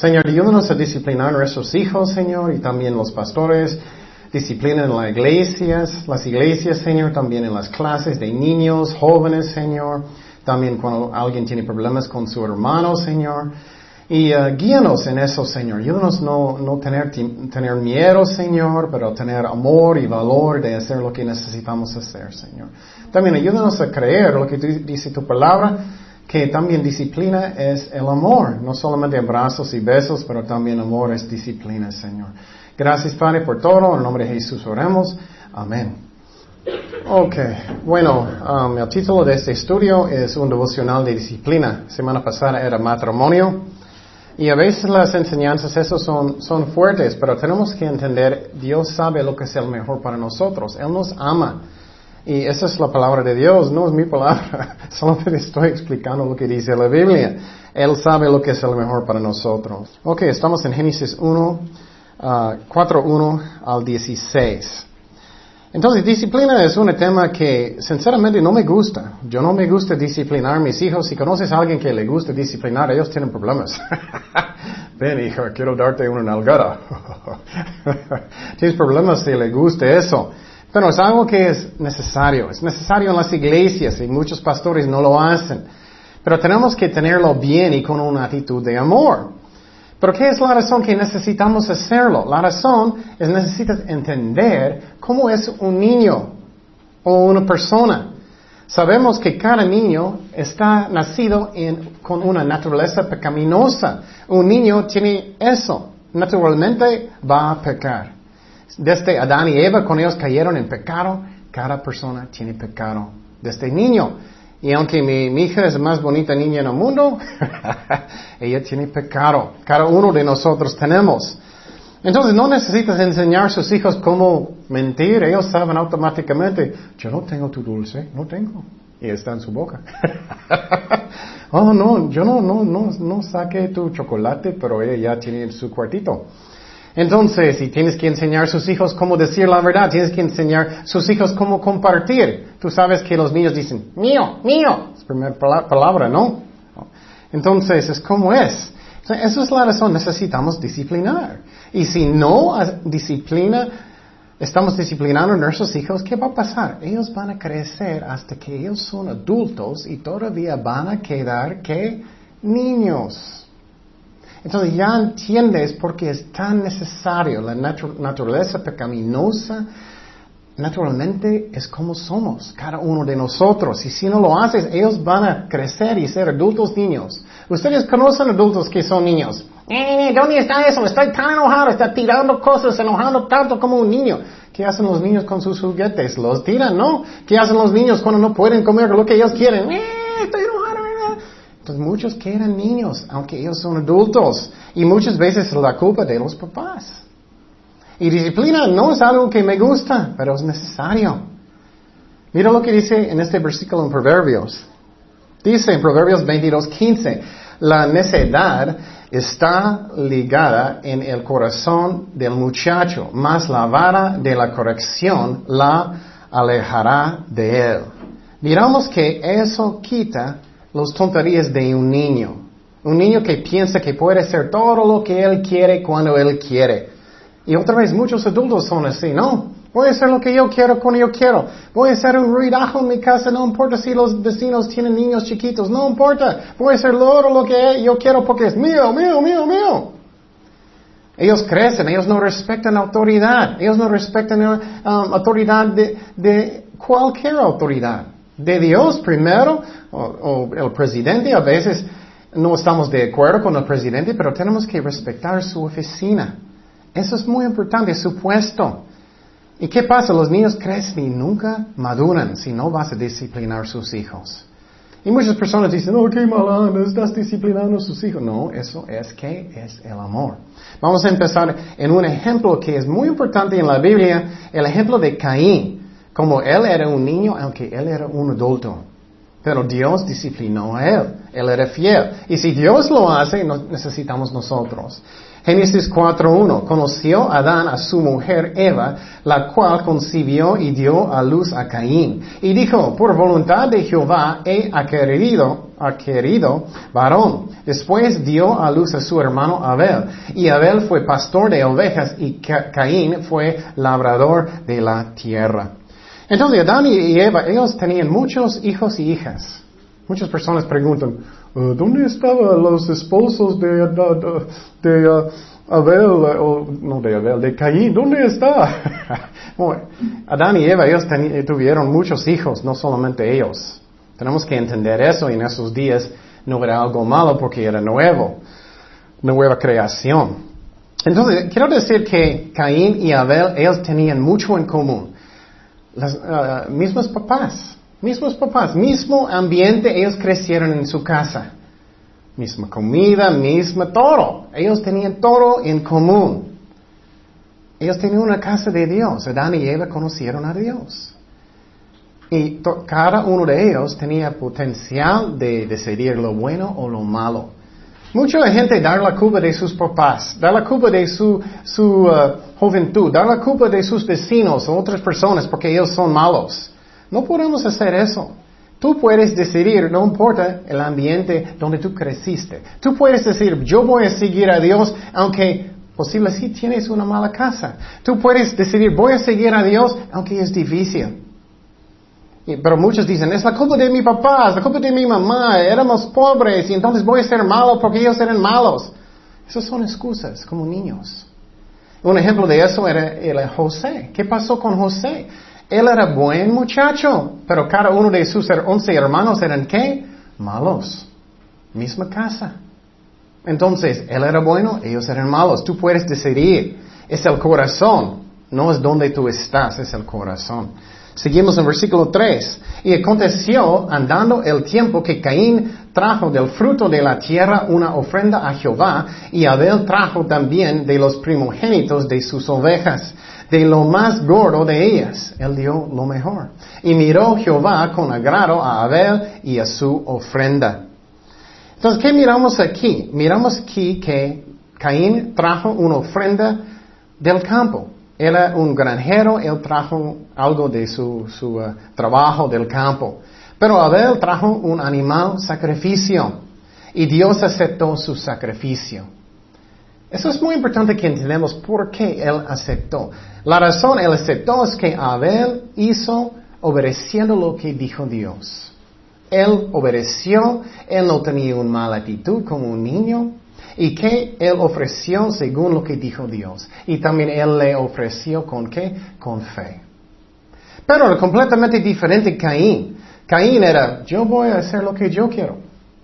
Señor, ayúdanos a disciplinar a nuestros hijos, Señor, y también los pastores. Disciplina en las iglesias, las iglesias, Señor, también en las clases de niños, jóvenes, Señor. También cuando alguien tiene problemas con su hermano, Señor. Y uh, guíanos en eso, Señor. Ayúdanos no, no tener, tener miedo, Señor, pero tener amor y valor de hacer lo que necesitamos hacer, Señor. También ayúdanos a creer lo que dice tu palabra, que también disciplina es el amor. No solamente abrazos y besos, pero también amor es disciplina, Señor. Gracias, Padre, por todo. En nombre de Jesús oremos. Amén. Ok, bueno, um, el título de este estudio es un devocional de disciplina. Semana pasada era matrimonio. Y a veces las enseñanzas, esos son, son fuertes, pero tenemos que entender, Dios sabe lo que es el mejor para nosotros. Él nos ama. Y esa es la palabra de Dios, no es mi palabra. Solo te estoy explicando lo que dice la Biblia. Él sabe lo que es el mejor para nosotros. Ok, estamos en Génesis 1. 4.1 ah, al 16. Entonces, disciplina es un tema que sinceramente no me gusta. Yo no me gusta disciplinar a mis hijos. Si conoces a alguien que le gusta disciplinar, ellos tienen problemas. Ven, hijo, quiero darte una nalgada. Tienes problemas si le gusta eso. Pero es algo que es necesario. Es necesario en las iglesias y muchos pastores no lo hacen. Pero tenemos que tenerlo bien y con una actitud de amor. Pero ¿qué es la razón que necesitamos hacerlo? La razón es necesitas entender cómo es un niño o una persona. Sabemos que cada niño está nacido con una naturaleza pecaminosa. Un niño tiene eso. Naturalmente va a pecar. Desde Adán y Eva, cuando ellos cayeron en pecado, cada persona tiene pecado. Desde niño. Y aunque mi, hija es la más bonita niña en el mundo, ella tiene pecado. Cada uno de nosotros tenemos. Entonces no necesitas enseñar a sus hijos cómo mentir. Ellos saben automáticamente, yo no tengo tu dulce, no tengo. Y está en su boca. oh, no, yo no, no, no, no saqué tu chocolate, pero ella ya tiene su cuartito. Entonces, si tienes que enseñar a sus hijos cómo decir la verdad, tienes que enseñar a sus hijos cómo compartir. Tú sabes que los niños dicen, mío, mío. Es la primera palabra, ¿no? Entonces, es como es. Esa es la razón, necesitamos disciplinar. Y si no disciplina, estamos disciplinando a nuestros hijos, ¿qué va a pasar? Ellos van a crecer hasta que ellos son adultos y todavía van a quedar que niños. Entonces ya entiendes por qué es tan necesario la naturaleza pecaminosa. Naturalmente es como somos, cada uno de nosotros. Y si no lo haces, ellos van a crecer y ser adultos niños. Ustedes conocen adultos que son niños. Eh, ¿Dónde está eso? Estoy tan enojado, está tirando cosas, enojando tanto como un niño. ¿Qué hacen los niños con sus juguetes? Los tiran, ¿no? ¿Qué hacen los niños cuando no pueden comer lo que ellos quieren? Eh, estoy enojado muchos que eran niños, aunque ellos son adultos. Y muchas veces es la culpa de los papás. Y disciplina no es algo que me gusta, pero es necesario. Mira lo que dice en este versículo en Proverbios. Dice en Proverbios 22:15, la necedad está ligada en el corazón del muchacho, mas la vara de la corrección la alejará de él. Miramos que eso quita las tonterías de un niño. Un niño que piensa que puede hacer todo lo que él quiere cuando él quiere. Y otra vez muchos adultos son así, no. Voy a hacer lo que yo quiero cuando yo quiero. Voy a hacer un ruidajo en mi casa, no importa si los vecinos tienen niños chiquitos, no importa. Voy a hacer todo lo que yo quiero porque es mío, mío, mío, mío. Ellos crecen, ellos no respetan autoridad, ellos no respetan um, autoridad de, de cualquier autoridad de Dios primero, o, el presidente, a veces no estamos de acuerdo con el presidente, pero tenemos que respetar su oficina. Eso es muy importante, su puesto. ¿Y qué pasa? Los niños crecen y nunca maduran si no vas a disciplinar a sus hijos. Y muchas personas dicen, oh, qué malando, estás disciplinando a sus hijos. No, eso es que es el amor. Vamos a empezar en un ejemplo que es muy importante en la Biblia, el ejemplo de Caín. Como él era un niño, aunque él era un adulto. Pero Dios disciplinó a él. Él era fiel. Y si Dios lo hace, necesitamos nosotros. Génesis 4.1. Conoció Adán a su mujer Eva, la cual concibió y dio a luz a Caín. Y dijo, por voluntad de Jehová he querido querido varón. Después dio a luz a su hermano Abel. Y Abel fue pastor de ovejas y Caín fue labrador de la tierra. Entonces Adán y Eva, ellos tenían muchos hijos y hijas. Muchas personas preguntan, uh, ¿dónde estaban los esposos de, de, uh, Abel, o, no de Abel, de Caín? ¿Dónde está? Adán y Eva, ellos tuvieron muchos hijos, no solamente ellos. Tenemos que entender eso y en esos días no era algo malo porque era nuevo, nueva creación. Entonces, quiero decir que Caín y Abel, ellos tenían mucho en común. Las uh, mismos papás, mismos papás, mismo ambiente, ellos crecieron en su casa. Misma comida, misma todo. Ellos tenían todo en común. Ellos tenían una casa de Dios. Adán y Eva conocieron a Dios. Y cada uno de ellos tenía potencial de decidir lo bueno o lo malo. Mucha gente da la culpa de sus papás, da la culpa de su, su uh, juventud, da la culpa de sus vecinos o otras personas porque ellos son malos. No podemos hacer eso. Tú puedes decidir, no importa el ambiente donde tú creciste. Tú puedes decir, yo voy a seguir a Dios aunque posible si tienes una mala casa. Tú puedes decidir, voy a seguir a Dios aunque es difícil. Pero muchos dicen, es la culpa de mi papá, es la culpa de mi mamá, éramos pobres y entonces voy a ser malo porque ellos eran malos. Esas son excusas como niños. Un ejemplo de eso era, José. ¿Qué pasó con José? Él era buen muchacho, pero cada uno de sus once hermanos eran qué? Malos. Misma casa. Entonces, él era bueno, ellos eran malos. Tú puedes decidir. Es el corazón, no es donde tú estás, es el corazón. Seguimos en versículo 3. Y aconteció, andando el tiempo, que Caín trajo del fruto de la tierra una ofrenda a Jehová, y Abel trajo también de los primogénitos de sus ovejas, de lo más gordo de ellas. Él dio lo mejor. Y miró Jehová con agrado a Abel y a su ofrenda. Entonces, ¿qué miramos aquí? Miramos aquí que Caín trajo una ofrenda del campo era un granjero, él trajo algo de su, uh, trabajo del campo. Pero Abel trajo un animal sacrificio y Dios aceptó su sacrificio. Eso es muy importante que entendamos por qué él aceptó. La razón él aceptó es que Abel hizo obedeciendo lo que dijo Dios. Él obedeció, él no tenía una mala actitud como un niño, y que él ofreció según lo que dijo Dios. Y también él le ofreció con qué? Con fe. Pero completamente diferente Caín. Caín era, yo voy a hacer lo que yo quiero.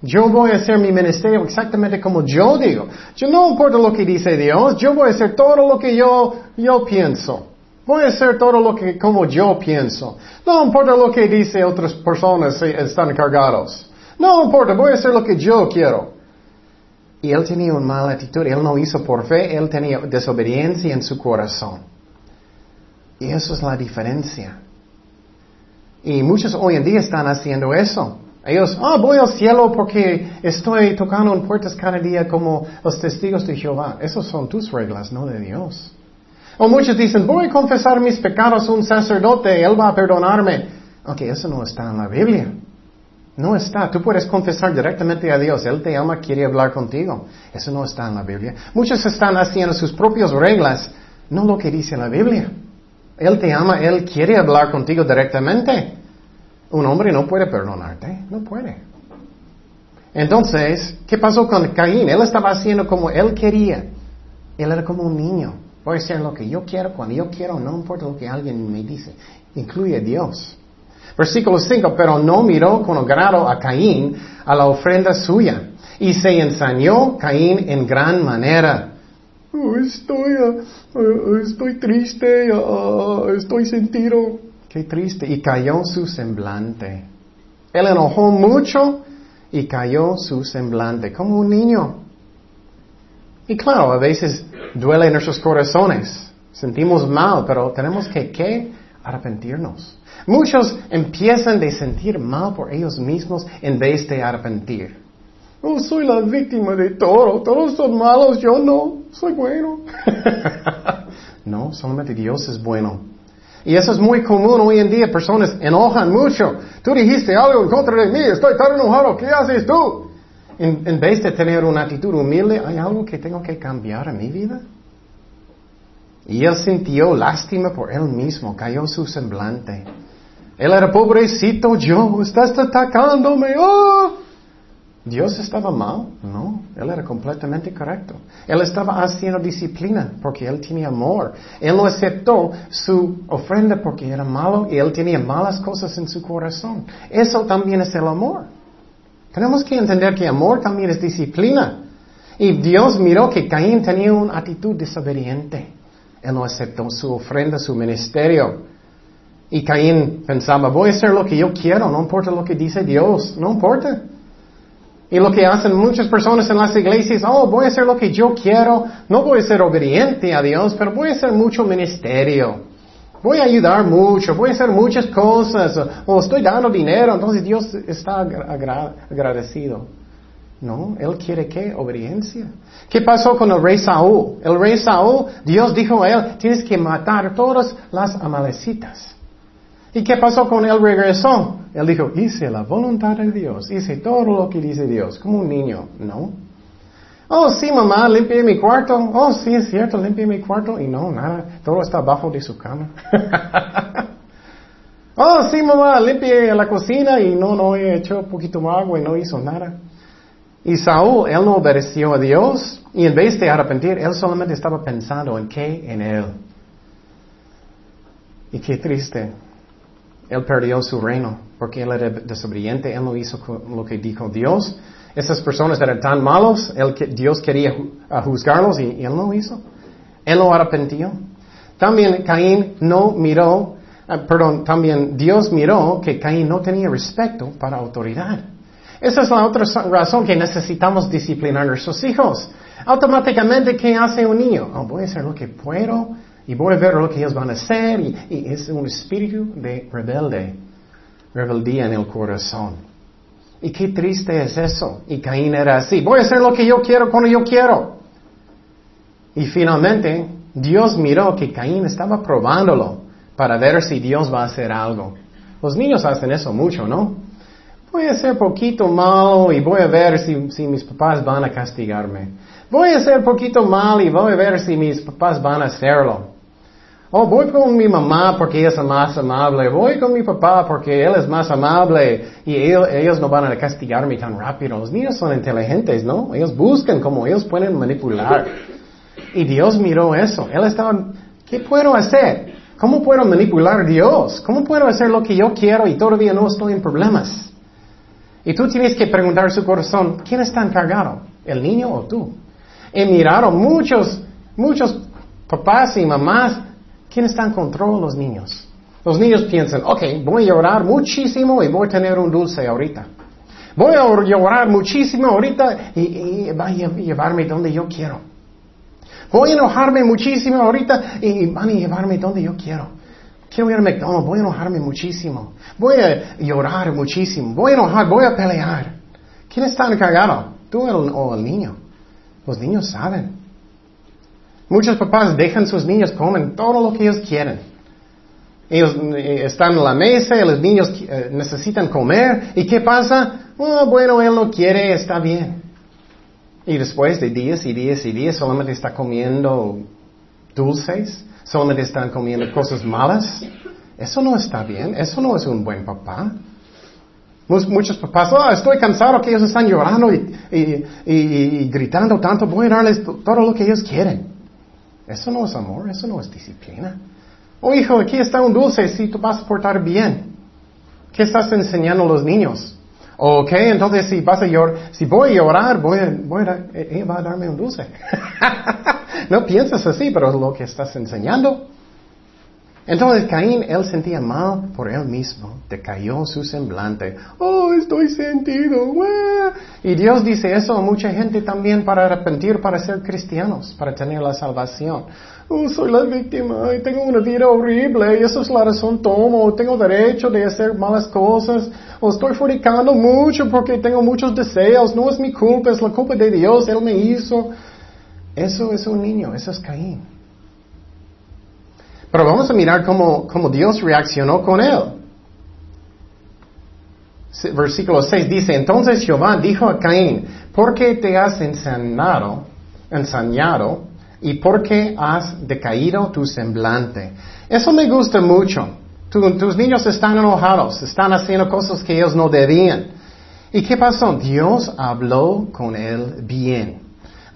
Yo voy a hacer mi ministerio exactamente como yo digo. No importa lo que dice Dios, yo voy a hacer todo lo que yo, yo pienso. Voy a hacer todo lo que como yo pienso. No importa lo que dice otras personas están cargados. No importa, voy a hacer lo que yo quiero. Y él tenía una mala actitud, él no hizo por fe, él tenía desobediencia en su corazón. Y eso es la diferencia. Y muchos hoy en día están haciendo eso. Ellos, ah, voy al cielo porque estoy tocando en puertas cada día como los testigos de Jehová. Esas son tus reglas, no de Dios. O muchos dicen, voy a confesar mis pecados a un sacerdote, él va a perdonarme. Ok, eso no está en la Biblia. No está. Tú puedes confesar directamente a Dios. Él te ama, quiere hablar contigo. Eso no está en la Biblia. Muchos están haciendo sus propias reglas, no lo que dice la Biblia. Él te ama, Él quiere hablar contigo directamente. Un hombre no puede perdonarte, no puede. Entonces, ¿qué pasó con Caín? Él estaba haciendo como él quería. Él era como un niño. Voy a hacer lo que yo quiero, cuando yo quiero, no importa lo que alguien me dice. Incluye a Dios. Versículo 5, pero no miró con agrado a Caín a la ofrenda suya. Y se ensañó Caín en gran manera. Oh, estoy, uh, estoy triste, uh, estoy sentido. Qué triste. Y cayó su semblante. Él enojó mucho y cayó su semblante, como un niño. Y claro, a veces duele en nuestros corazones. Sentimos mal, pero tenemos que, ¿qué? Arrepentirnos. Muchos empiezan de sentir mal por ellos mismos en vez de arrepentir. Oh, soy la víctima de todo. Todos son malos, yo no. Soy bueno. no, solamente Dios es bueno. Y eso es muy común hoy en día. Personas enojan mucho. Tú dijiste algo en contra de mí. Estoy tan enojado. ¿Qué haces tú? En, en vez de tener una actitud humilde, ¿hay algo que tengo que cambiar en mi vida? Y él sintió lástima por él mismo. Cayó su semblante. Él era pobrecito yo. Estás atacándome. ¡Oh! Dios estaba mal, no, Él era completamente correcto. Él estaba haciendo disciplina porque Él tenía amor. Él no aceptó su ofrenda porque era malo y Él tenía malas cosas en su corazón. Eso también es el amor. Tenemos que entender que amor también es disciplina. Y Dios miró que Caín tenía una actitud desobediente. Él no aceptó su ofrenda, su ministerio. Y Caín pensaba, voy a hacer lo que yo quiero, no importa lo que dice Dios, no importa. Y lo que hacen muchas personas en las iglesias, oh, voy a hacer lo que yo quiero, no voy a ser obediente a Dios, pero voy a hacer mucho ministerio. Voy a ayudar mucho, voy a hacer muchas cosas, o estoy dando dinero, entonces Dios está agradecido. No, Él quiere qué? Obediencia. ¿Qué pasó con el rey Saúl? El rey Saúl, Dios dijo a él, tienes que matar todas las amalecitas. ¿Y qué pasó con él? Regresó. Él dijo, hice la voluntad de Dios, hice todo lo que dice Dios, como un niño, ¿no? Oh, sí, mamá, limpié mi cuarto. Oh, sí, es cierto, limpié mi cuarto. Y no, nada, todo está abajo de su cama. oh, sí, mamá, limpié la cocina y no, no, he hecho poquito agua y no hizo nada. Y Saúl, él no obedeció a Dios y en vez de arrepentir, él solamente estaba pensando en qué, en él. Y qué triste. Él perdió su reino porque él era desobediente, él no hizo lo que dijo Dios. Esas personas eran tan malos, Dios quería juzgarlos y, él no hizo. Él no arrepintió. También Caín no miró, ah, perdón, también Dios miró que Caín no tenía respeto para autoridad. Esa es la otra razón que necesitamos disciplinar a nuestros hijos. Automáticamente, ¿qué hace un niño? Oh, voy a hacer lo que puedo y voy a ver lo que ellos van a hacer y, es un espíritu de rebelde, rebeldía en el corazón. Y qué triste es eso. Y Caín era así, voy a hacer lo que yo quiero cuando yo quiero. Y finalmente Dios miró que Caín estaba probándolo para ver si Dios va a hacer algo. Los niños hacen eso mucho, ¿no? Voy a ser poquito malo y voy a ver si, si mis papás van a castigarme. Voy a ser poquito mal y voy a ver si mis papás van a hacerlo. Oh, voy con mi mamá porque ella es más amable. Voy con mi papá porque él es más amable. Y ellos, no van a castigarme tan rápido. Los niños son inteligentes, ¿no? Ellos buscan cómo ellos pueden manipular. Y Dios miró eso. Él estaba, ¿qué puedo hacer? ¿Cómo puedo manipular a Dios? ¿Cómo puedo hacer lo que yo quiero y todavía no estoy en problemas? Y tú tienes que preguntar a su corazón, ¿quién está encargado? ¿El niño o tú? He mirado muchos, muchos papás y mamás ¿Quién está en control? Los niños. Los niños piensan, ok, voy a llorar muchísimo y voy a tener un dulce ahorita. Voy a llorar muchísimo ahorita y, va a llevarme donde yo quiero. Voy a enojarme muchísimo ahorita y van a llevarme donde yo quiero. Quiero ir a McDonald's, voy a enojarme muchísimo. Voy a llorar muchísimo. Voy a enojar, voy a pelear. ¿Quién está encargado? ¿Tú o el niño? Los niños saben. Muchos papás dejan sus niños comen todo lo que ellos quieren. Ellos eh, están en la mesa y los niños eh, necesitan comer. ¿Y qué pasa? Oh, bueno, él no quiere, está bien. Y después de días y días y días solamente está comiendo dulces, solamente están comiendo cosas malas. Eso no está bien, eso no es un buen papá. Muchos papás, oh, estoy cansado que ellos están llorando y gritando tanto, voy a darles todo lo que ellos quieren. Eso no es amor, eso no es disciplina. Oh hijo, aquí está un dulce, si tú vas a portar bien. ¿Qué estás enseñando a los niños? Ok, entonces si vas a llorar, si voy a llorar, voy a, voy a, eh, va a darme un dulce. no piensas así, pero es lo que estás enseñando. Entonces Caín, él sentía mal por él mismo, decayó su semblante. Oh, estoy sentido. Y Dios dice eso a mucha gente también para arrepentir, para ser cristianos, para tener la salvación. Oh, soy la víctima y tengo una vida horrible y eso es la razón tomo. Tengo derecho de hacer malas cosas. O estoy fornicando mucho porque tengo muchos deseos. No es mi culpa, es la culpa de Dios. Él me hizo. Eso es un niño, eso es Caín. Pero vamos a mirar cómo, Dios reaccionó con él. Versículo 6 dice, entonces Jehová dijo a Caín, ¿por qué te has ensañado, ensañado y por qué has decaído tu semblante? Eso me gusta mucho. tus niños están enojados, están haciendo cosas que ellos no debían. ¿Y qué pasó? Dios habló con él bien.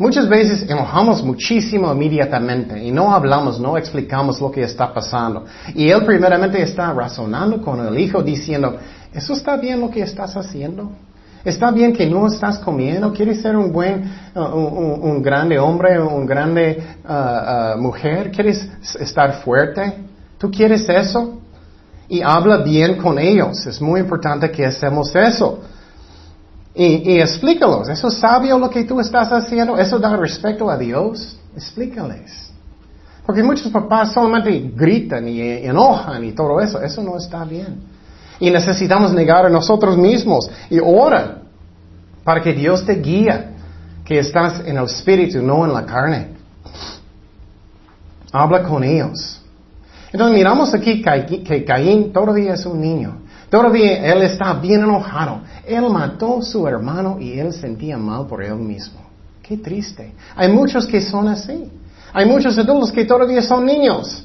Muchas veces enojamos muchísimo inmediatamente y no hablamos, no explicamos lo que está pasando. Y él primeramente está razonando con el hijo diciendo, ¿eso está bien lo que estás haciendo? ¿Está bien que no estás comiendo? ¿Quieres ser un buen, uh, un, grande hombre, un grande uh, uh, mujer? ¿Quieres estar fuerte? ¿Tú quieres eso? Y habla bien con ellos. Es muy importante que hacemos eso. Y, y explícalos, ¿eso es sabio lo que tú estás haciendo? ¿Eso da respeto a Dios? Explícales. Porque muchos papás solamente gritan y enojan y todo eso. Eso no está bien. Y necesitamos negar a nosotros mismos y ora para que Dios te guíe, que estás en el espíritu, no en la carne. Habla con ellos. Entonces miramos aquí que Caín todavía es un niño. Todavía él está bien enojado. Él mató a su hermano y él sentía mal por él mismo. Qué triste. Hay muchos que son así. Hay muchos adultos que todavía son niños.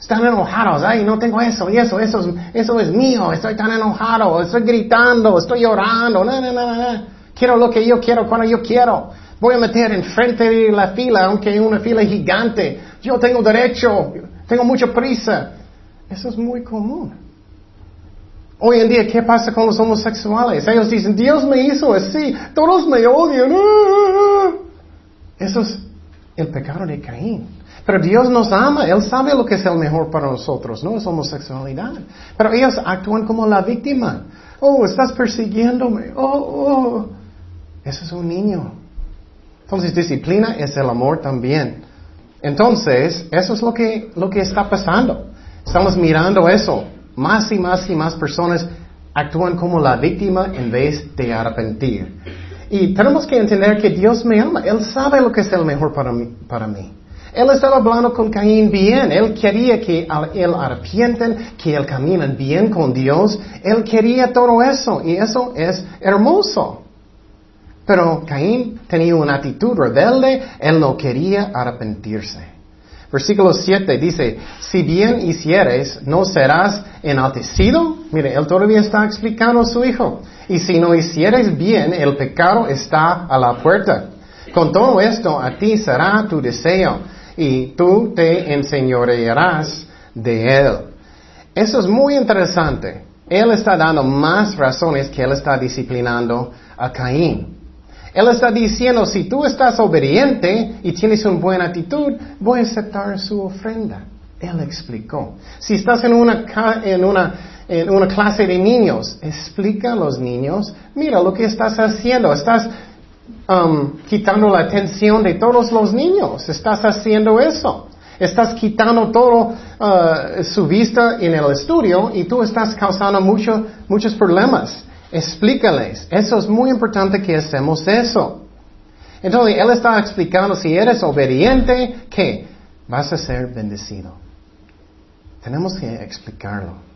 Están enojados. Ay, no tengo eso y eso, eso, eso es mío. Estoy tan enojado. Estoy gritando. Estoy llorando. No, no, no, no. Quiero lo que yo quiero cuando yo quiero. Voy a meter enfrente de la fila, aunque es una fila gigante. Yo tengo derecho. Tengo mucha prisa. Eso es muy común. Hoy en día, ¿qué pasa con los homosexuales? Ellos dicen, Dios me hizo así, todos me odian. Eso es el pecado de Caín. Pero Dios nos ama, Él sabe lo que es el mejor para nosotros, no es homosexualidad. Pero ellos actúan como la víctima. Oh, estás persiguiéndome. Oh, oh. Eso es un niño. Entonces, disciplina es el amor también. Entonces, eso es lo que, lo que está pasando. Estamos mirando eso más y más y más personas actúan como la víctima en vez de arrepentir. Y tenemos que entender que Dios me ama. Él sabe lo que es el mejor para mí. Para mí. Él estaba hablando con Caín bien. Él quería que él arrepienten, que él caminen bien con Dios. Él quería todo eso. Y eso es hermoso. Pero Caín tenía una actitud rebelde. Él no quería arrepentirse. Versículo 7 dice, si bien hicieres, no serás enaltecido. Mire, él todavía está explicando a su hijo. Y si no hicieres bien, el pecado está a la puerta. Con todo esto, a ti será tu deseo y tú te enseñorearás de él. Eso es muy interesante. Él está dando más razones que él está disciplinando a Caín. Él está diciendo, si tú estás obediente y tienes una buena actitud, voy a aceptar su ofrenda. Él explicó. Si estás en una, en una, en una clase de niños, explica a los niños, mira lo que estás haciendo, estás um, quitando la atención de todos los niños, estás haciendo eso. Estás quitando todo uh, su vista en el estudio y tú estás causando mucho, muchos problemas. Explícales. Eso es muy importante que hacemos eso. Entonces, Él está explicando, si eres obediente, ¿qué? Vas a ser bendecido. Tenemos que explicarlo.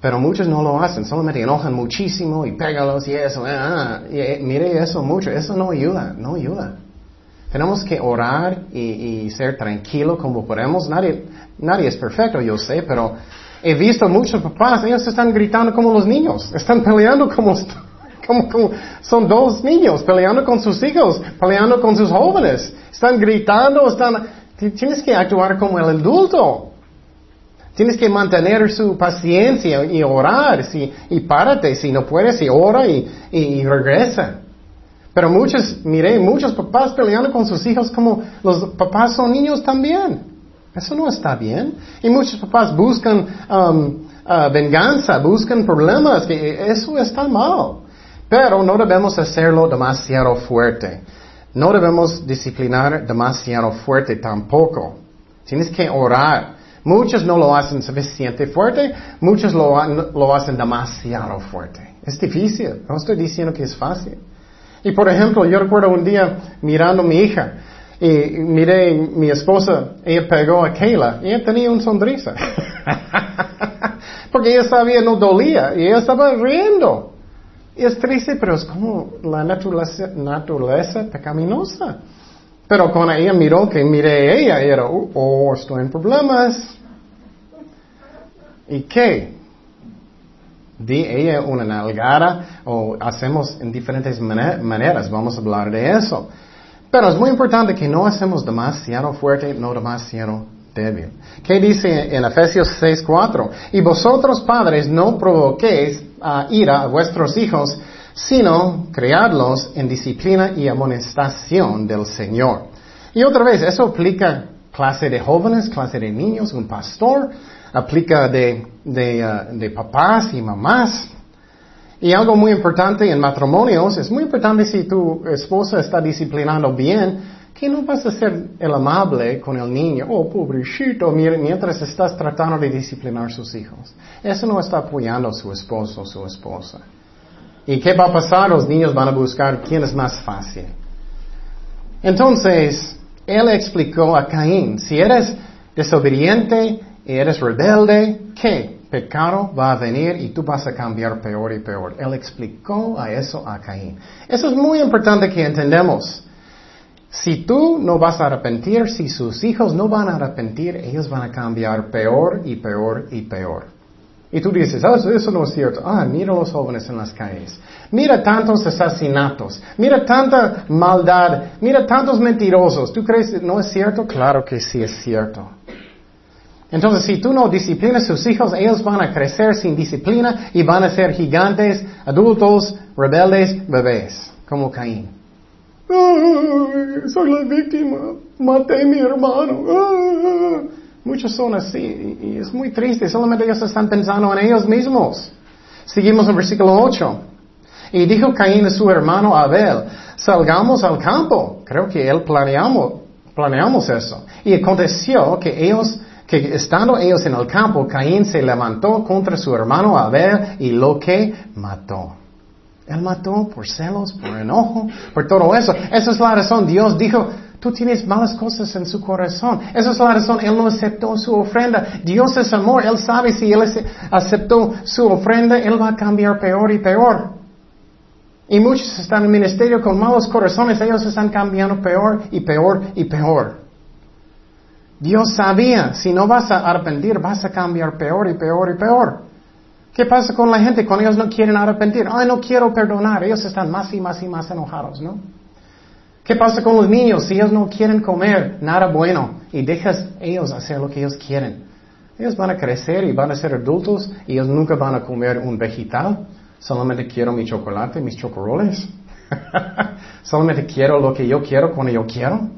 Pero muchos no lo hacen, solamente enojan muchísimo y pégalos y eso. Ah, eh, mire eso mucho, eso no ayuda, no ayuda. Tenemos que orar y, y ser tranquilo como podemos. Nadie, nadie es perfecto, yo sé, pero He visto muchos papás, ellos están gritando como los niños, están peleando como, como, son dos niños, peleando con sus hijos, peleando con sus jóvenes, están gritando, están, tienes que actuar como el adulto. Tienes que mantener su paciencia y orar, si, y párate, si no puedes, y ora y, regresa. Pero muchos, miré, muchos papás peleando con sus hijos como los papás son niños también. Eso no está bien. Y muchos papás buscan um, uh, venganza, buscan problemas, que eso está mal. Pero no debemos hacerlo demasiado fuerte. No debemos disciplinar demasiado fuerte tampoco. Tienes que orar. Muchos no lo hacen suficiente fuerte, muchos lo, lo hacen demasiado fuerte. Es difícil, no estoy diciendo que es fácil. Y por ejemplo, yo recuerdo un día mirando a mi hija y miré mi esposa, ella pegó a Kayla y ella tenía una sonrisa. Porque ella sabía no dolía y ella estaba riendo. Y es triste, pero es como la naturaleza, naturaleza pecaminosa. Pero cuando ella miró que miré ella, era, oh, oh, estoy en problemas. ¿Y qué? Di ella una nalgada o hacemos en diferentes maneras, vamos a hablar de eso. Pero es muy importante que no hacemos demasiado fuerte, no demasiado débil. ¿Qué dice en Efesios 6:4? Y vosotros padres no provoquéis a ira a vuestros hijos, sino creadlos en disciplina y amonestación del Señor. Y otra vez, eso aplica clase de jóvenes, clase de niños, un pastor, aplica de, de, uh, de papás y mamás. Y algo muy importante en matrimonios, es muy importante si tu esposa está disciplinando bien, que no vas a ser el amable con el niño, oh pobrecito, mientras estás tratando de disciplinar a sus hijos. Eso no está apoyando a su esposo o su esposa. ¿Y qué va a pasar? Los niños van a buscar quién es más fácil. Entonces, él explicó a Caín, si eres desobediente y eres rebelde, ¿qué? Pecado va a venir y tú vas a cambiar peor y peor. Él explicó a eso a Caín. Eso es muy importante que entendamos. Si tú no vas a arrepentir, si sus hijos no van a arrepentir, ellos van a cambiar peor y peor y peor. Y tú dices, ah, eso no es cierto. Ah, mira los jóvenes en las calles. Mira tantos asesinatos. Mira tanta maldad. Mira tantos mentirosos. ¿Tú crees que no es cierto? Claro que sí es cierto. Entonces, si tú no disciplinas a sus hijos, ellos van a crecer sin disciplina y van a ser gigantes, adultos, rebeldes, bebés, como Caín soy la víctima, maté a mi hermano. Muchos son así y es muy triste, solamente ellos están pensando en ellos mismos. Seguimos en versículo 8. Y dijo Caín a su hermano Abel, salgamos al campo. Creo que él planeamos, planeamos eso. Y aconteció que ellos, que estando ellos en el campo, Caín se levantó contra su hermano Abel y lo que mató. Él mató por celos, por enojo, por todo eso. Esa es la razón. Dios dijo, tú tienes malas cosas en su corazón. Esa es la razón. Él no aceptó su ofrenda. Dios es amor. Él sabe si Él aceptó su ofrenda, Él va a cambiar peor y peor. Y muchos están en el ministerio con malos corazones. Ellos están cambiando peor y peor y peor. Dios sabía, si no vas a arrepentir, vas a cambiar peor y peor y peor. ¿Qué pasa con la gente cuando ellos no quieren arrepentir? Ay, no quiero perdonar. Ellos están más y más y más enojados, ¿no? ¿Qué pasa con los niños si ellos no quieren comer nada bueno y dejas ellos hacer lo que ellos quieren? Ellos van a crecer y van a ser adultos y ellos nunca van a comer un vegetal. Solamente quiero mi chocolate, mis chocoroles. Solamente quiero lo que yo quiero cuando yo quiero.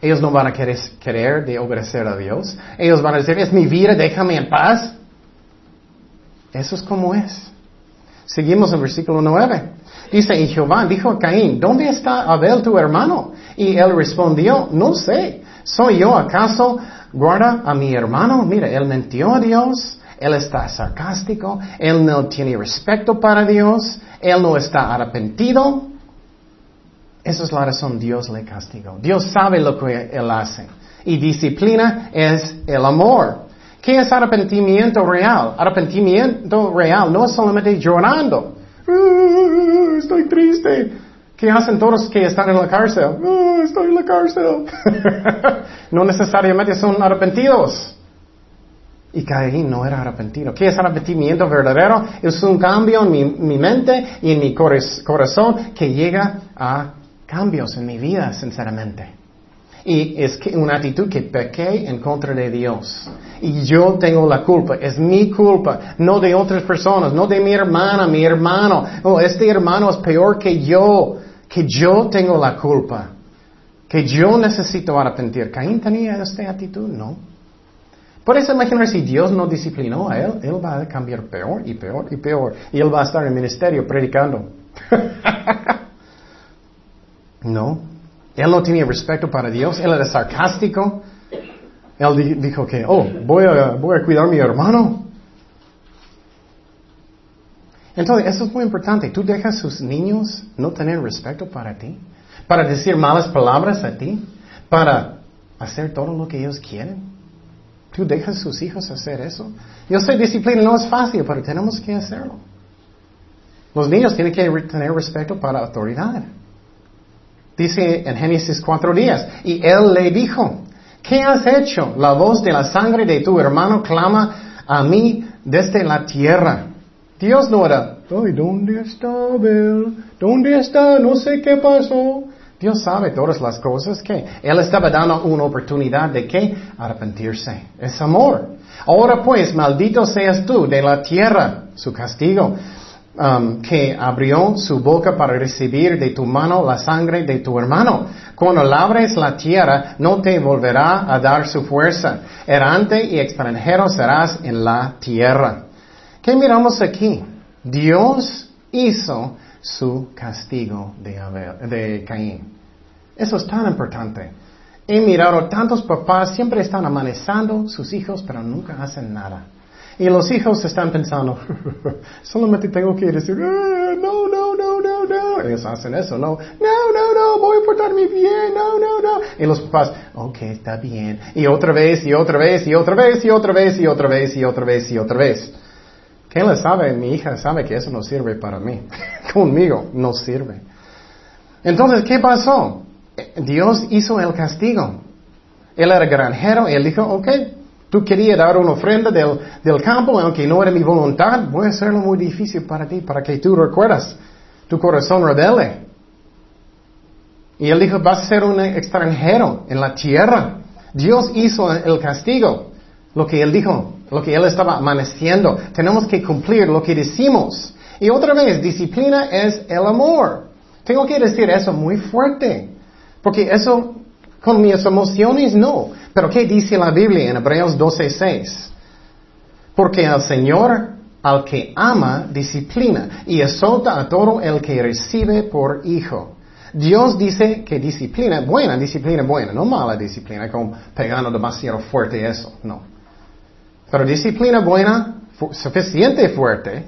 Ellos no van a querer, querer de obedecer a Dios. Ellos van a decir, es mi vida, déjame en paz. Eso es como es. Seguimos en versículo 9. Dice, y Jehová dijo a Caín, ¿dónde está Abel tu hermano? Y él respondió, no sé, ¿soy yo acaso guarda a mi hermano? Mira, él mentió a Dios, él está sarcástico, él no tiene respeto para Dios, él no está arrepentido. Esa es la razón Dios le castigó. Dios sabe lo que él hace. Y disciplina es el amor. ¿Qué es arrepentimiento real? Arrepentimiento real no es solamente llorando. Estoy triste. ¿Qué hacen todos que están en la cárcel? Estoy en la cárcel. no necesariamente son arrepentidos. Y Caín no era arrepentido. ¿Qué es arrepentimiento verdadero? Es un cambio en mi, mi mente y en mi corazón que llega a cambios en mi vida, sinceramente. Y es una actitud que pequé en contra de Dios. Y yo tengo la culpa. Es mi culpa. No de otras personas. No de mi hermana, mi hermano. Oh, este hermano es peor que yo. Que yo tengo la culpa. Que yo necesito arrepentir. ¿Caín tenía esta actitud? No. Eso imaginar si Dios no disciplinó a él, él va a cambiar peor y peor y peor. Y él va a estar en el ministerio predicando. no. Él no tenía respeto para Dios. Él era sarcástico. Él dijo que, oh, voy a, cuidar a mi hermano. Entonces, eso es muy importante. Tú dejas a sus niños no tener respeto para ti, para decir malas palabras a ti, para hacer todo lo que ellos quieren. Tú dejas a sus hijos hacer eso. Yo sé, disciplina no es fácil, pero tenemos que hacerlo. Los niños tienen que tener respeto para la autoridad. Dice en Génesis cuatro días, y él le dijo, ¿qué has hecho? La voz de la sangre de tu hermano clama a mí desde la tierra. Dios no era, Ay, ¿dónde está Abel? ¿Dónde está? No sé qué pasó. Dios sabe todas las cosas que Él estaba dando una oportunidad de que arrepentirse. Es amor. Ahora pues, maldito seas tú de la tierra, su castigo, um, que abrió su boca para recibir de tu mano la sangre de tu hermano. Cuando labres la tierra, no te volverá a dar su fuerza. Errante y extranjero serás en la tierra. ¿Qué miramos aquí? Dios hizo su castigo de, de Caín. Eso es tan importante. He mirado tantos papás, siempre están amanezando sus hijos, pero nunca hacen nada. Y los hijos están pensando, solamente tengo que decir, ah, no, no, no, no, no. Ellos hacen eso, no, no, no, no, voy a portarme bien, no, no, no. Y los papás, ok, está bien. Y otra vez, y otra vez, y otra vez, y otra vez, y otra vez, y otra vez, y otra vez. ¿Quién le sabe? Mi hija sabe que eso no sirve para mí. Conmigo no sirve. Entonces, ¿qué pasó? Dios hizo el castigo. Él era granjero y él dijo, ok, tú querías dar una ofrenda del, del, campo, aunque no era mi voluntad, voy a hacerlo muy difícil para ti, para que tú recuerdas tu corazón rebelde. Y él dijo, vas a ser un extranjero en la tierra. Dios hizo el castigo, lo que él dijo, lo que él estaba amaneciendo. Tenemos que cumplir lo que decimos. Y otra vez, disciplina es el amor. Tengo que decir eso muy fuerte. Porque eso, con mis emociones, no. Pero ¿qué dice la Biblia en Hebreos 12:6? Porque el Señor al que ama disciplina y azota a todo el que recibe por hijo. Dios dice que disciplina, buena disciplina, buena, no mala disciplina, como pegando demasiado fuerte eso, no. Pero disciplina buena, suficiente fuerte,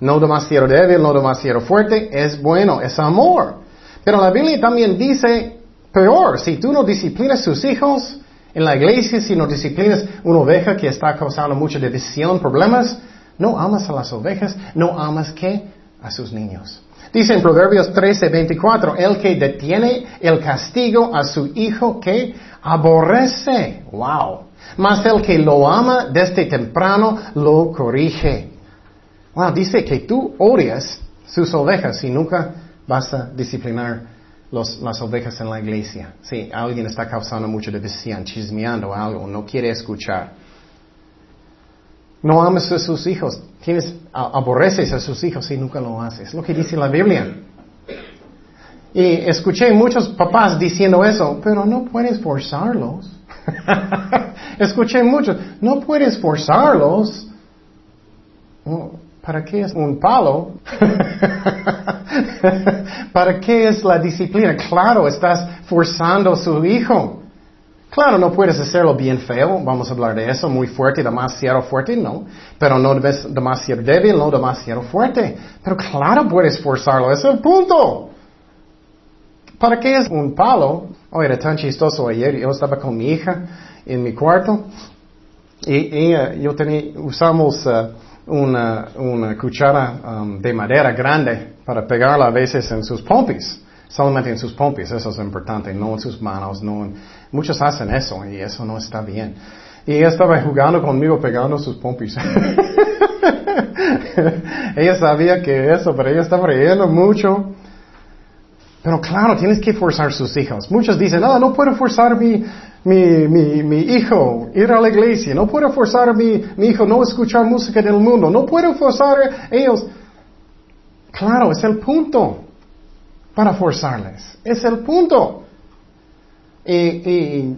no demasiado débil, no demasiado fuerte, es bueno, es amor. Pero la Biblia también dice, peor, si tú no disciplinas a sus hijos, en la iglesia, si no disciplinas una oveja que está causando mucha división, problemas, no amas a las ovejas, no amas que a sus niños. Dice en Proverbios 13, 24, el que detiene el castigo a su hijo que aborrece. Wow. Mas el que lo ama desde temprano lo corrige. Wow, dice que tú odias sus ovejas y nunca vas a disciplinar las ovejas en la iglesia. Si alguien está causando mucha división, chismeando algo, no quiere escuchar. No amas a sus hijos, tienes, aborreces a sus hijos y nunca lo haces. Es lo que dice la Biblia. Y escuché muchos papás diciendo eso, pero no puedes forzarlos. escuché muchos, no puedes forzarlos. ¿Para qué es un palo? ¿Para qué es la disciplina? Claro, estás forzando a su hijo. Claro, no puedes hacerlo bien feo, vamos a hablar de eso, muy fuerte, demasiado fuerte, no. Pero no demasiado débil, no demasiado fuerte. Pero claro, puedes forzarlo, es el punto. ¿Para qué es un palo? Oh, era tan chistoso ayer, yo estaba con mi hija en mi cuarto y, yo tenía, usamos uh, una, una, cuchara um, de madera grande para pegarla a veces en sus pompis. Solamente en sus pompis, eso es importante, no en sus manos, no muchos hacen eso y eso no está bien. Y ella estaba jugando conmigo pegando sus pompis. ella sabía que eso, pero ella estaba riendo mucho. Pero claro, tienes que forzar a sus hijos. Muchos dicen, no, no puedo forzar mi, mi, mi, hijo ir a la iglesia. No puedo forzar a mi, mi hijo no escuchar música del mundo. No puedo forzar a ellos. Claro, es el punto para forzarles. Es el punto. Y,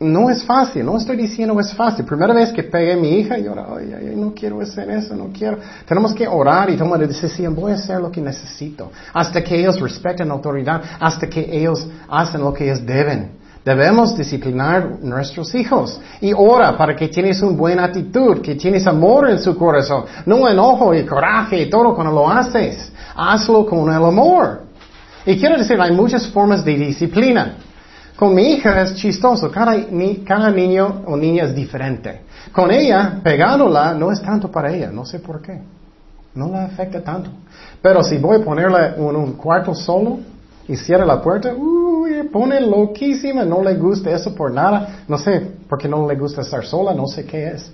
no es fácil, no estoy diciendo es fácil. Primera vez que pegué a mi hija, yo ay, ay, no quiero hacer eso, no quiero. Tenemos que orar y tomar decisión, voy a hacer lo que necesito. Hasta que ellos respeten la autoridad, hasta que ellos hacen lo que ellos deben. Debemos disciplinar nuestros hijos y ora para que tienes una buena actitud, que tienes amor en su corazón, no enojo y coraje y todo cuando lo haces. Hazlo con el amor. Y quiero decir, hay muchas formas de disciplina. Con mi hija es chistoso, cada, cada niño o niña es diferente. Con ella, pegándola, no es tanto para ella, no sé por qué. No la afecta tanto. Pero si voy a ponerla en un cuarto solo y cierra la puerta, uy, pone loquísima, no le gusta eso por nada. No sé por qué no le gusta estar sola, no sé qué es.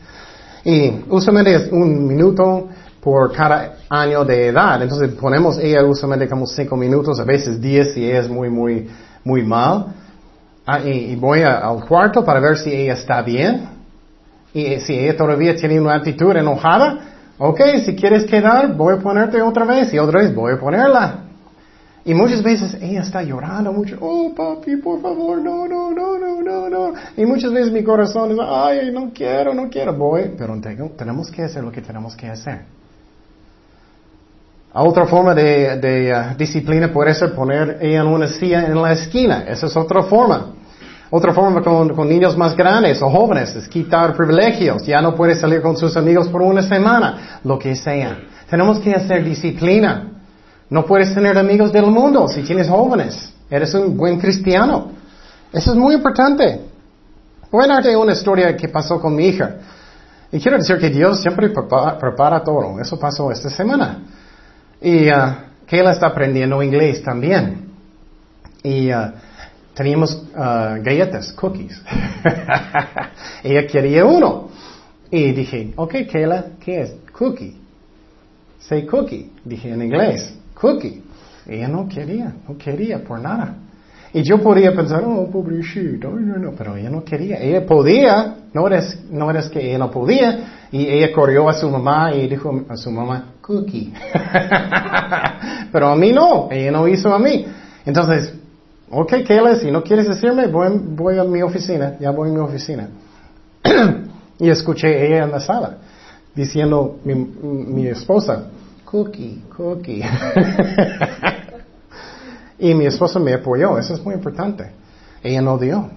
Y usualmente es un minuto por cada año de edad. Entonces ponemos ella usualmente como cinco minutos, a veces diez si ella es muy, muy, muy mal. Ah, y, voy al cuarto para ver si ella está bien. Y si ella todavía tiene una actitud enojada, ok, si quieres quedar, voy a ponerte otra vez y otra vez voy a ponerla. Y muchas veces ella está llorando mucho, oh papi, por favor, no, no, no, no, no, no. Y muchas veces mi corazón es, ay, no quiero, no quiero, voy, pero tenemos que hacer lo que tenemos que hacer. Otra forma de, uh, disciplina puede ser poner ella en una silla en la esquina. Esa es otra forma. Otra forma con, niños más grandes o jóvenes es quitar privilegios. Ya no puede salir con sus amigos por una semana, lo que sea. Tenemos que hacer disciplina. No puedes tener amigos del mundo si tienes jóvenes. Eres un buen cristiano. Eso es muy importante. Voy a darte una historia que pasó con mi hija. Y quiero decir que Dios siempre prepara, todo. Eso pasó esta semana. Y uh, Kayla está aprendiendo inglés también. Y uh, teníamos uh, galletas, cookies. Ella quería uno. Y dije, ok, Kayla, ¿qué es? Cookie. Say cookie. Dije en inglés, cookie. Ella no quería, no quería por nada. Y yo podía pensar, oh, pobrecito, no, no, pero ella no quería. Ella podía, no eres, no eres que ella no podía. Y ella corrió a su mamá y dijo a su mamá, cookie. pero a mí no, ella no hizo a mí. Entonces, ok, Kayla, si no quieres decirme, voy, voy a mi oficina, ya voy a mi oficina. y escuché ella en la sala diciendo mi, mi esposa, cookie, cookie. y mi esposa me apoyó, eso es muy importante. Ella no dio.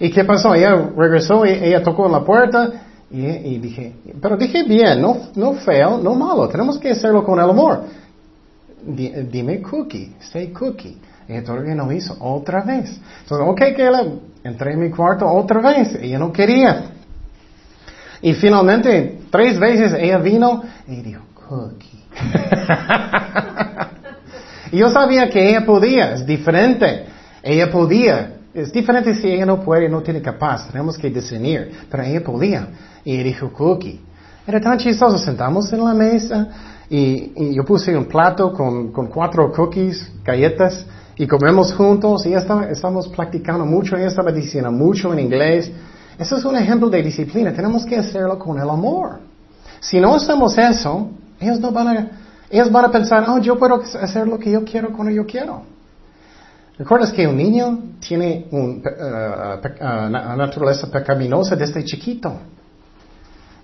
¿Y qué pasó? Ella regresó y ella tocó en la puerta y, dije, pero dije bien, no, no feo, no malo, tenemos que hacerlo con el amor. dime cookie, say cookie. Ella todavía no hizo, otra vez. Entonces, ok, que entré en mi cuarto otra vez, ella no quería. Y finalmente, tres veces ella vino y dijo, cookie. y yo sabía que ella podía, es diferente. Ella podía. Es diferente si ella no puede, no tiene capaz. Tenemos que discernir. Pero ella podía. Y dijo cookie. Era tan chistoso. Sentamos en la mesa y, yo puse un plato con, cuatro cookies, galletas, y comemos juntos. Y ya estamos practicando mucho. Ella estaba diciendo mucho en inglés. Eso es un ejemplo de disciplina. Tenemos que hacerlo con el amor. Si no hacemos eso, ellos no van a, ellos van a pensar, oh, yo puedo hacer lo que yo quiero cuando yo quiero. ¿Recuerdas que un niño tiene una eh, eh, naturaleza pecaminosa desde chiquito?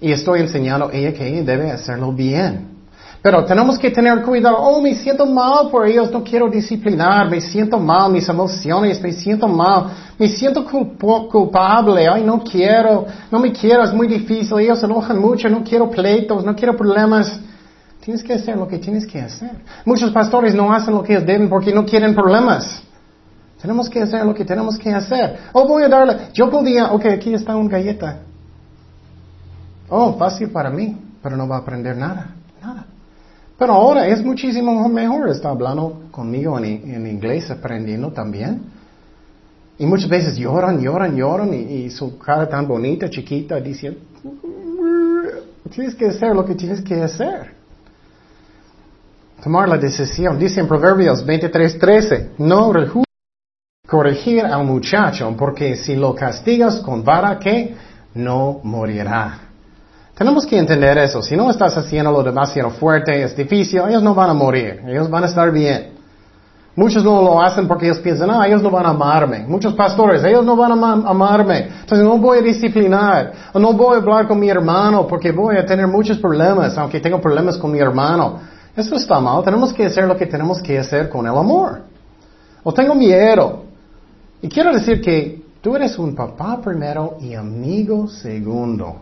Y estoy enseñando a ella que ella debe hacerlo bien. Pero tenemos que tener cuidado. Oh, me siento mal por ellos, no quiero disciplinar, me siento mal, mis emociones, me siento mal, me siento culpable, ay, no quiero, no me quiero, es muy difícil, ellos se enojan mucho, no quiero pleitos, no quiero problemas. Tienes que hacer lo que tienes que hacer. Muchos pastores no hacen lo que ellos deben porque no quieren problemas. Tenemos que hacer lo que tenemos que hacer. Oh, voy a darle, yo podía, ok, aquí está una galleta. Oh, fácil para mí, pero no va a aprender nada, nada. Pero ahora es muchísimo mejor estar hablando conmigo en, inglés, aprendiendo también. Y muchas veces lloran, lloran, lloran y, su cara tan bonita, chiquita, diciendo, tienes que hacer lo que tienes que hacer. Tomar la decisión. Dice en Proverbios 23:13, no corregir al muchacho, porque si lo castigas con vara, que no morirá. Tenemos que entender eso. Si no estás haciéndolo demasiado fuerte, es difícil, ellos no van a morir, ellos van a estar bien. Muchos no lo hacen porque ellos piensan, ah, ellos no van a amarme. Muchos pastores, ellos no van a amarme. Entonces no voy a disciplinar. No voy a hablar con mi hermano porque voy a tener muchos problemas, aunque tengo problemas con mi hermano. Eso está mal. Tenemos que hacer lo que tenemos que hacer con el amor. O tengo miedo. Y quiero decir que tú eres un papá primero y amigo segundo.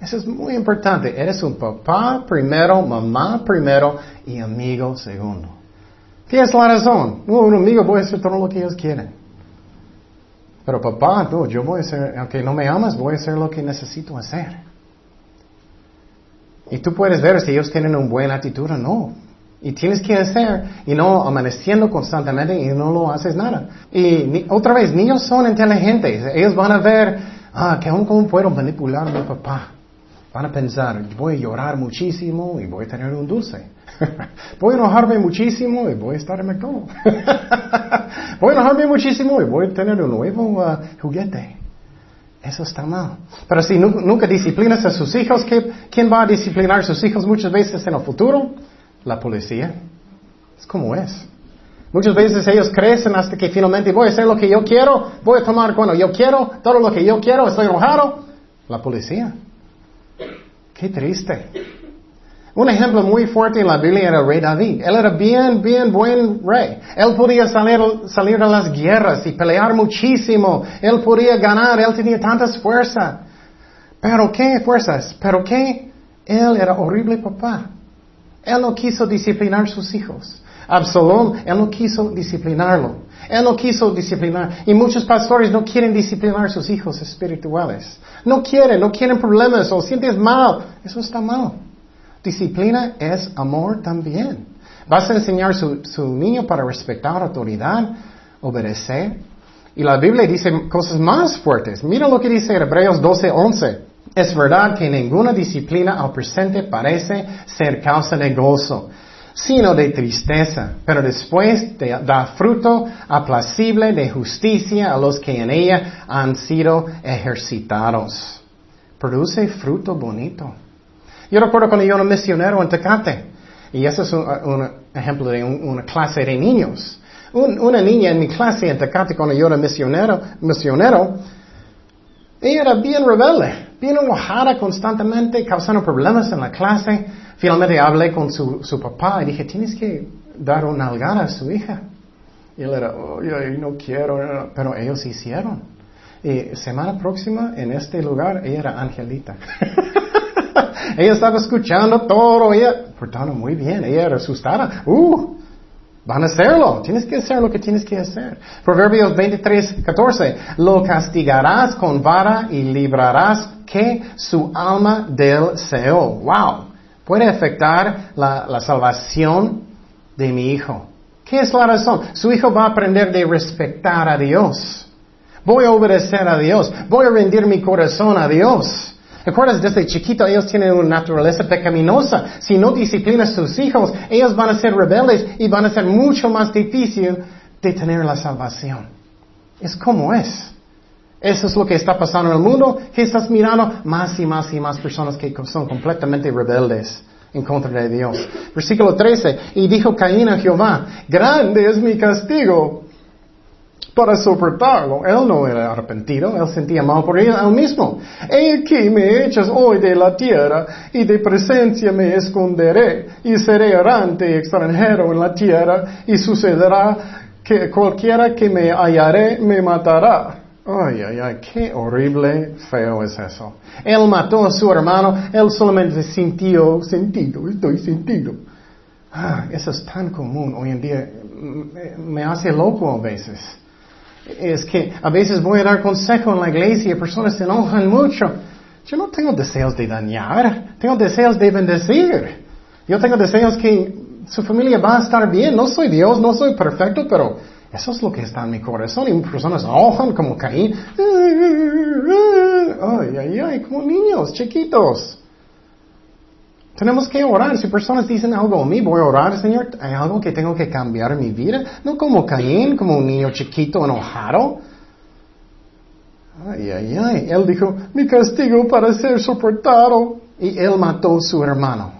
Eso es muy importante. Eres un papá primero, mamá primero y amigo segundo. ¿Qué es la razón? Un amigo a hacer todo lo que ellos quieren. Pero papá, no, yo voy a hacer, aunque no me amas, voy a hacer lo que necesito hacer. Y tú puedes ver si ellos tienen una buena actitud o no. Y tienes que hacer, y no amaneciendo constantemente y no lo haces nada. Y otra vez, niños son inteligentes. Ellos van a ver, ah, que aún cómo puedo manipular a mi papá. Van a pensar, voy a llorar muchísimo y voy a tener un dulce. voy a enojarme muchísimo y voy a estar en McDonald's. voy a enojarme muchísimo y voy a tener un nuevo uh, juguete. Eso está mal. Pero si nunca disciplinas a sus hijos, ¿quién va a disciplinar a sus hijos muchas veces en el futuro? La policía. Es como es. Muchas veces ellos crecen hasta que finalmente voy a hacer lo que yo quiero, voy a tomar cuando yo quiero, todo lo que yo quiero, estoy enojado. La policía. Qué triste. Un ejemplo muy fuerte en la Biblia era el rey David. Él era bien, bien buen rey. Él podía salir, salir a las guerras y pelear muchísimo. Él podía ganar. Él tenía tantas fuerzas. Pero qué fuerzas. Pero qué. Él era horrible papá. Él no quiso disciplinar a sus hijos. Absalón, él no quiso disciplinarlo. Él no quiso disciplinar. Y muchos pastores no quieren disciplinar a sus hijos espirituales. No quieren, no quieren problemas o sientes mal. Eso está mal. Disciplina es amor también. Vas a enseñar a su, su niño para respetar autoridad, obedecer. Y la Biblia dice cosas más fuertes. Mira lo que dice Hebreos 12, 11. Es verdad que ninguna disciplina al presente parece ser causa de gozo sino de tristeza, pero después da fruto aplacible de justicia a los que en ella han sido ejercitados. Produce fruto bonito. Yo recuerdo cuando yo era misionero en Tecate, y ese es un, ejemplo de una clase de niños. una niña en mi clase en Tecate cuando yo era misionero, misionero, ella era bien rebelde, bien enojada constantemente, causando problemas en la clase. Finalmente hablé con su, su papá y dije, tienes que dar una algara a su hija. Y él era, no quiero, pero ellos hicieron. Y semana próxima, en este lugar, ella era Angelita. ella estaba escuchando todo, ella, portando muy bien, ella era asustada. Uh, Van a hacerlo. Tienes que hacer lo que tienes que hacer. Proverbios 23, 14. Lo castigarás con vara y librarás que su alma del Seol. Wow puede afectar la, salvación de mi hijo. ¿Qué es la razón? Su hijo va a aprender de respetar a Dios. Voy a obedecer a Dios. Voy a rendir mi corazón a Dios. ¿Recuerdas? Desde chiquito ellos tienen una naturaleza pecaminosa. Si no disciplinas a sus hijos, ellos van a ser rebeldes y van a ser mucho más difícil de tener la salvación. Es como es. Eso es lo que está pasando en el mundo, que estás mirando más y más y más personas que son completamente rebeldes en contra de Dios. Versículo 13, y dijo Caín a Jehová, grande es mi castigo para soportarlo. Él no era arrepentido, él sentía mal por él, mismo. He aquí me echas hoy de la tierra, y de presencia me esconderé, y seré errante y extranjero en la tierra, y sucederá que cualquiera que me hallaré me matará. Ay, ay, ay, qué horrible, feo es eso. Él mató a su hermano, él solamente sintió sentido, estoy sentido. Ah, eso es tan común hoy en día, me, hace loco a veces. Es que a veces voy a dar consejo en la iglesia y personas se enojan mucho. Yo no tengo deseos de dañar, tengo deseos de bendecir. Yo tengo deseos que su familia va a estar bien. No soy Dios, no soy perfecto, pero eso es lo que está en mi corazón. Y personas enojan como Caín. Ay, ay, ay, como niños chiquitos. Tenemos que orar. Si personas dicen algo a mí, voy a orar, Señor. Hay algo que tengo que cambiar en mi vida. No como Caín, como un niño chiquito enojado. Ay, ay, ay. Él dijo, mi castigo para ser soportado. Y él mató a su hermano.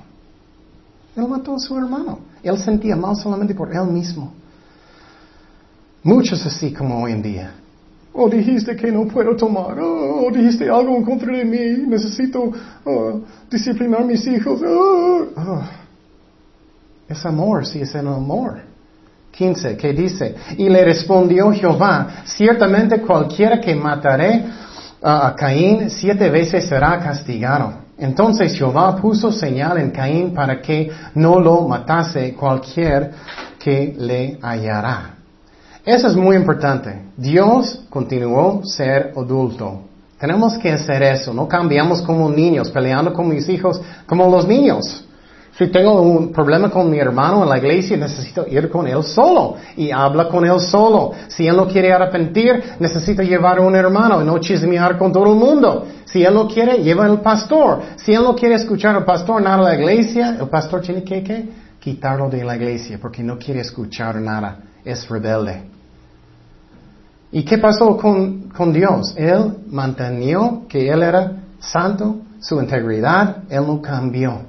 Él mató a su hermano. Él sentía mal solamente por él mismo. Muchos así como hoy en día. Oh, dijiste que no puedo tomar. Oh, dijiste algo en contra de mí. Necesito oh, disciplinar a mis hijos. Oh, oh. Es amor, sí, es el amor. 15, ¿qué dice? Y le respondió Jehová, ciertamente cualquiera que mataré a Caín siete veces será castigado. Entonces Jehová puso señal en Caín para que no lo matase cualquier que le hallará. Eso es muy importante. Dios continuó ser adulto. Tenemos que hacer eso. No cambiamos como niños, peleando con mis hijos como los niños. Si tengo un problema con mi hermano en la iglesia, necesito ir con él solo y habla con él solo. Si él no quiere arrepentir, necesito llevar a un hermano y no chismear con todo el mundo. Si él no quiere, lleva al pastor. Si él no quiere escuchar al pastor nada de la iglesia, el pastor tiene que quitarlo de la iglesia porque no quiere escuchar nada. Es rebelde. ¿Y qué pasó con, con Dios? Él mantenió que Él era santo, su integridad, Él no cambió.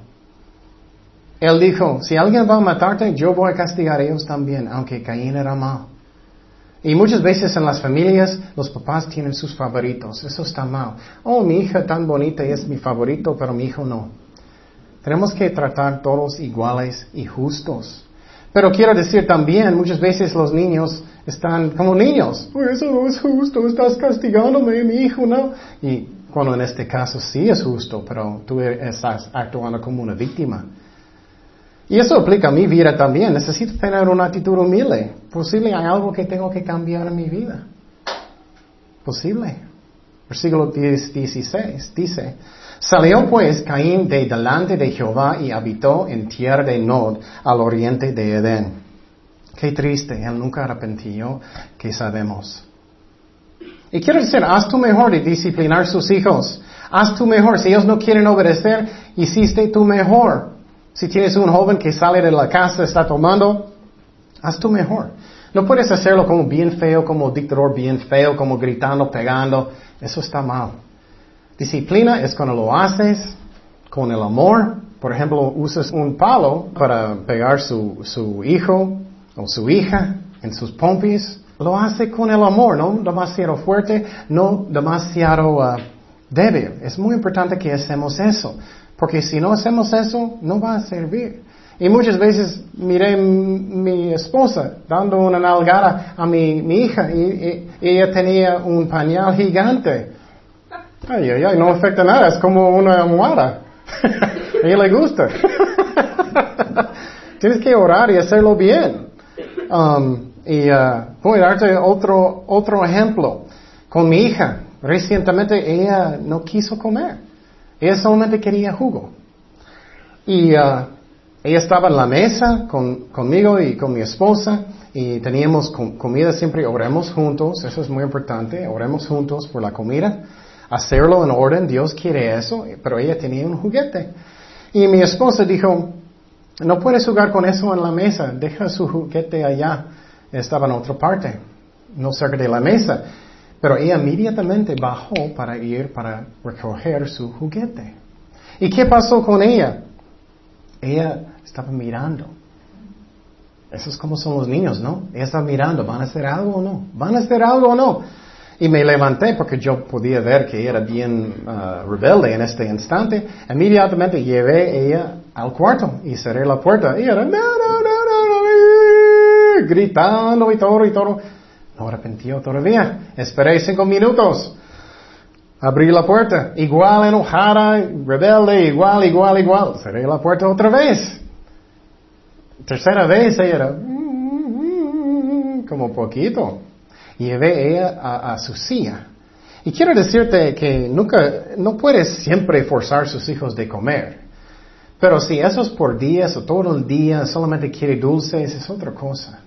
Él dijo, si alguien va a matarte, yo voy a castigar a ellos también, aunque Caín era mal. Y muchas veces en las familias los papás tienen sus favoritos. Eso está mal. Oh, mi hija tan bonita es mi favorito, pero mi hijo no. Tenemos que tratar todos iguales y justos. Pero quiero decir también, muchas veces los niños están como niños. Oh, eso no es justo, estás castigándome, mi hijo no. Y cuando en este caso sí es justo, pero tú estás actuando como una víctima. Y eso aplica a mi vida también. Necesito tener una actitud humilde. Posible hay algo que tengo que cambiar en mi vida. Posible. Versículo 16 dice, salió pues Caín de delante de Jehová y habitó en tierra de Nod, al oriente de Edén. Qué triste, él nunca arrepintió, que sabemos. Y quiero decir, haz tu mejor de disciplinar sus hijos. Haz tu mejor. Si ellos no quieren obedecer, hiciste tu mejor. Si tienes un joven que sale de la casa, está tomando, haz tu mejor. No puedes hacerlo como bien feo, como dictador bien feo, como gritando, pegando. Eso está mal. Disciplina es cuando lo haces con el amor. Por ejemplo, usas un palo para pegar su, su hijo o su hija en sus pompis. Lo hace con el amor, no demasiado fuerte, no demasiado uh, débil. Es muy importante que hacemos eso. Porque si no hacemos eso, no va a servir. Y muchas veces miré mi esposa dando una nalgada a mi, hija y, ella tenía un pañal gigante. Ay, ay, ay, no afecta nada, es como una almohada. a ella le gusta. Tienes que orar y hacerlo bien. Um, y uh, voy a darte otro, otro ejemplo. Con mi hija, recientemente ella no quiso comer. Ella solamente quería jugo. Y uh, ella estaba en la mesa conmigo y con mi esposa y teníamos comida siempre, oremos juntos, eso es muy importante, oremos juntos por la comida, hacerlo en orden, Dios quiere eso, pero ella tenía un juguete. Y mi esposa dijo, no puedes jugar con eso en la mesa, deja su juguete allá, estaba en otra parte, no cerca de la mesa. Pero ella inmediatamente bajó para ir para recoger su juguete. ¿Y qué pasó con ella? Ella estaba mirando. Eso es como son los niños, ¿no? Ella estaba mirando, ¿van a hacer algo o no? ¿Van a hacer algo o no? Y me levanté porque yo podía ver que era bien uh, rebelde en este instante. Inmediatamente llevé ella al cuarto y cerré la puerta. Y era, no, no, no, no, no, gritando y todo y todo. No arrepintió todavía. Esperé cinco minutos. Abrí la puerta. Igual enojada, rebelde, igual, igual, igual. Cerré la puerta otra vez. Tercera vez ella era como poquito. Llevé ella a, a su silla. Y quiero decirte que nunca, no puedes siempre forzar a sus hijos de comer. Pero si eso es por días o todo el día, solamente quiere dulces, es otra cosa.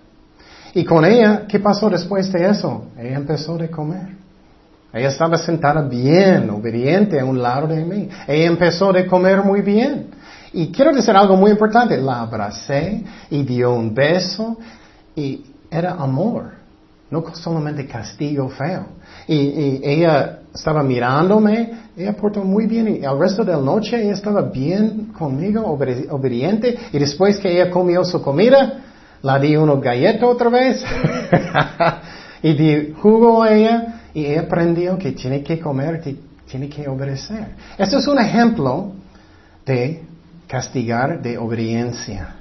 Y con ella, ¿qué pasó después de eso? Ella empezó a comer. Ella estaba sentada bien, obediente a un lado de mí. Ella empezó a comer muy bien. Y quiero decir algo muy importante. La abracé y dio un beso y era amor. No solamente castigo feo. Y, ella estaba mirándome, ella portó muy bien y el resto de la noche ella estaba bien conmigo, obediente. Y después que ella comió su comida, La di uno galleta otra vez. y di jugo a ella y ella aprendió que tiene que comer, tiene que obedecer. Esto es un ejemplo de castigar de obediencia.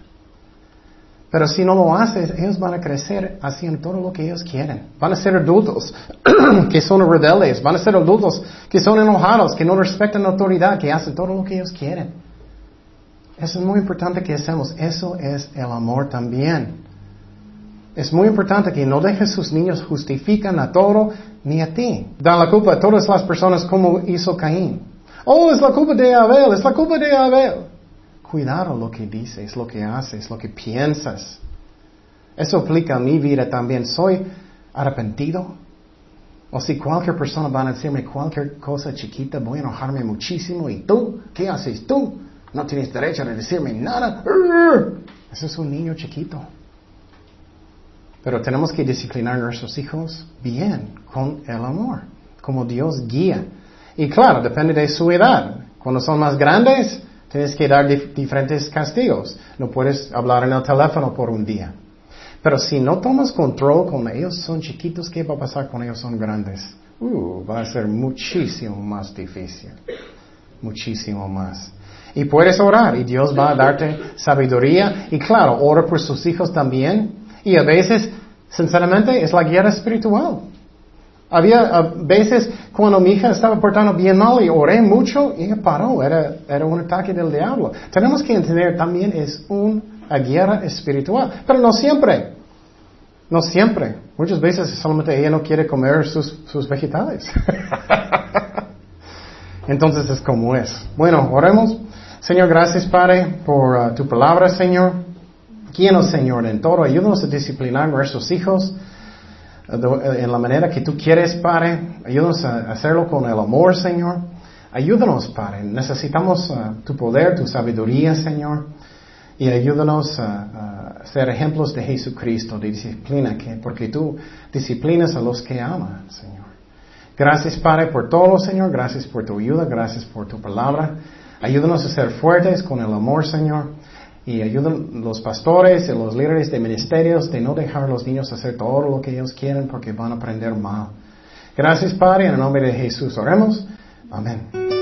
Pero si no lo haces, ellos van a crecer haciendo todo lo que ellos quieren. Van a ser adultos que son rebeldes, van a ser adultos que son enojados, que no respetan la autoridad, que hacen todo lo que ellos quieren. Eso es muy importante que hacemos. Eso es el amor también. Es muy importante que no dejes sus niños justifican a todo ni a ti. Dan la culpa a todas las personas como hizo Caín. Oh, es la culpa de Abel, es la culpa de Abel. Cuidado lo que dices, lo que haces, lo que piensas. Eso aplica a mi vida también. ¿Soy arrepentido? O si cualquier persona va a decirme cualquier cosa chiquita, voy a enojarme muchísimo. ¿Y tú? ¿Qué haces tú? No tienes derecho a decirme nada. Ese es un niño chiquito. Pero tenemos que disciplinar a nuestros hijos bien, con el amor, como Dios guía. Y claro, depende de su edad. Cuando son más grandes, Tienes que dar diferentes castigos. No puedes hablar en el teléfono por un día. Pero si no tomas control con ellos, son chiquitos, ¿qué va a pasar con ellos son grandes? Uh, va a ser muchísimo más difícil. Muchísimo más. Y puedes orar y Dios va a darte sabiduría. Y claro, ora por sus hijos también. Y a veces, sinceramente, es la guerra espiritual. Había veces cuando mi hija estaba portando bien mal y oré mucho y paró, era, era un ataque del diablo. Tenemos que entender también es una guerra espiritual, pero no siempre. No siempre. Muchas veces solamente ella no quiere comer sus, sus vegetales. Entonces es como es. Bueno, oremos. Señor, gracias Padre por uh, tu palabra, Señor. Guíanos, Señor, en todo. Ayúdanos a disciplinar a nuestros hijos en la manera que tú quieres, Padre. Ayúdanos a hacerlo con el amor, Señor. Ayúdanos, Padre. Necesitamos uh, tu poder, tu sabiduría, Señor. Y ayúdanos a, ser ejemplos de Jesucristo, de disciplina, que, porque tú disciplinas a los que aman, Señor. Gracias, Padre, por todo, Señor. Gracias por tu ayuda. Gracias por tu palabra. Ayúdanos a ser fuertes con el amor, Señor y ayudan los pastores y los líderes de ministerios de no dejar a los niños hacer todo lo que ellos quieren porque van a aprender mal. Gracias Padre, en el nombre de Jesús oremos. Amén.